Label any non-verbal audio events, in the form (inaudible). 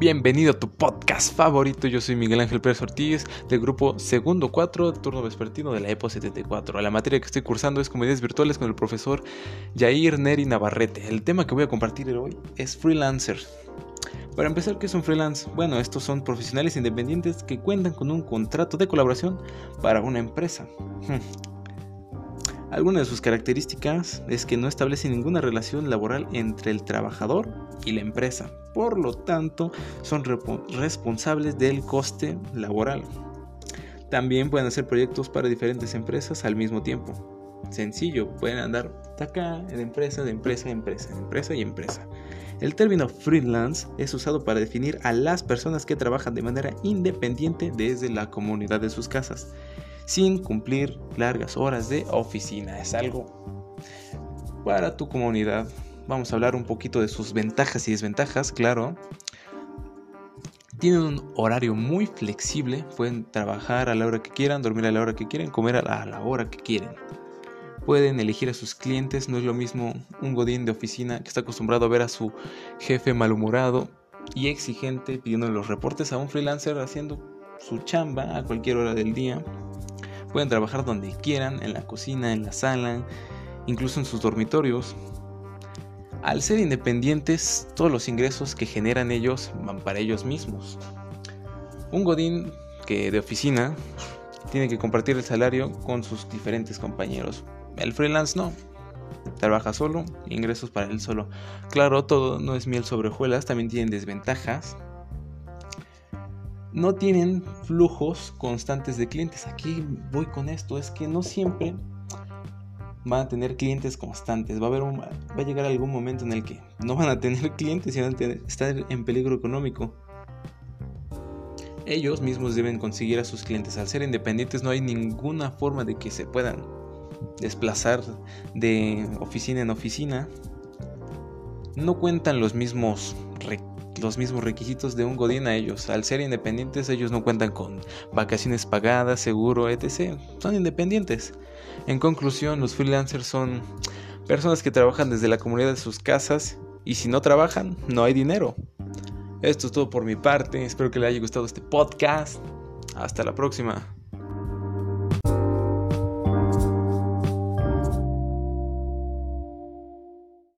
Bienvenido a tu podcast favorito. Yo soy Miguel Ángel Pérez Ortiz del grupo Segundo 4, turno vespertino de la EPO 74. La materia que estoy cursando es Comedias Virtuales con el profesor Jair Neri Navarrete. El tema que voy a compartir hoy es freelancer. Para empezar, ¿qué es un freelance? Bueno, estos son profesionales independientes que cuentan con un contrato de colaboración para una empresa. Alguna de sus características es que no establece ninguna relación laboral entre el trabajador y la empresa. Por lo tanto, son responsables del coste laboral. También pueden hacer proyectos para diferentes empresas al mismo tiempo. Sencillo, pueden andar de acá, de empresa, de empresa, empresa, de empresa y empresa. El término freelance es usado para definir a las personas que trabajan de manera independiente desde la comunidad de sus casas sin cumplir largas horas de oficina. Es algo para tu comunidad. Vamos a hablar un poquito de sus ventajas y desventajas, claro. Tienen un horario muy flexible, pueden trabajar a la hora que quieran, dormir a la hora que quieran, comer a la, hora que quieren. Pueden elegir a sus clientes, no es lo mismo un godín de oficina que está acostumbrado a ver a su jefe malhumorado y exigente pidiendo los reportes a un freelancer haciendo su chamba a cualquier hora del día Pueden trabajar donde quieran, en la cocina, en la sala, incluso en sus dormitorios. Al ser independientes, todos los ingresos que generan ellos van para ellos mismos. Un godín que de oficina tiene que compartir el salario con sus diferentes compañeros. El freelance no. Trabaja solo, ingresos para él solo. Claro, todo no es miel sobre hojuelas, también tienen desventajas no tienen flujos constantes de clientes. Aquí voy con esto, es que no siempre van a tener clientes constantes. Va a, haber va a llegar algún momento en el que no van a tener (laughs) clientes y van a estar en peligro económico. Ellos mismos deben conseguir a sus clientes. Al ser independientes no hay ninguna forma de que se puedan desplazar de oficina en oficina. No cuentan los mismos recursos los mismos requisitos de un godín a ellos. Al ser independientes, ellos no cuentan con vacaciones pagadas, seguro, etc. Son independientes. En conclusión, los freelancers son personas que trabajan desde la comunidad de sus casas y si no trabajan, no hay dinero. Esto es todo por mi parte. Espero que le haya gustado este podcast. Hasta la próxima.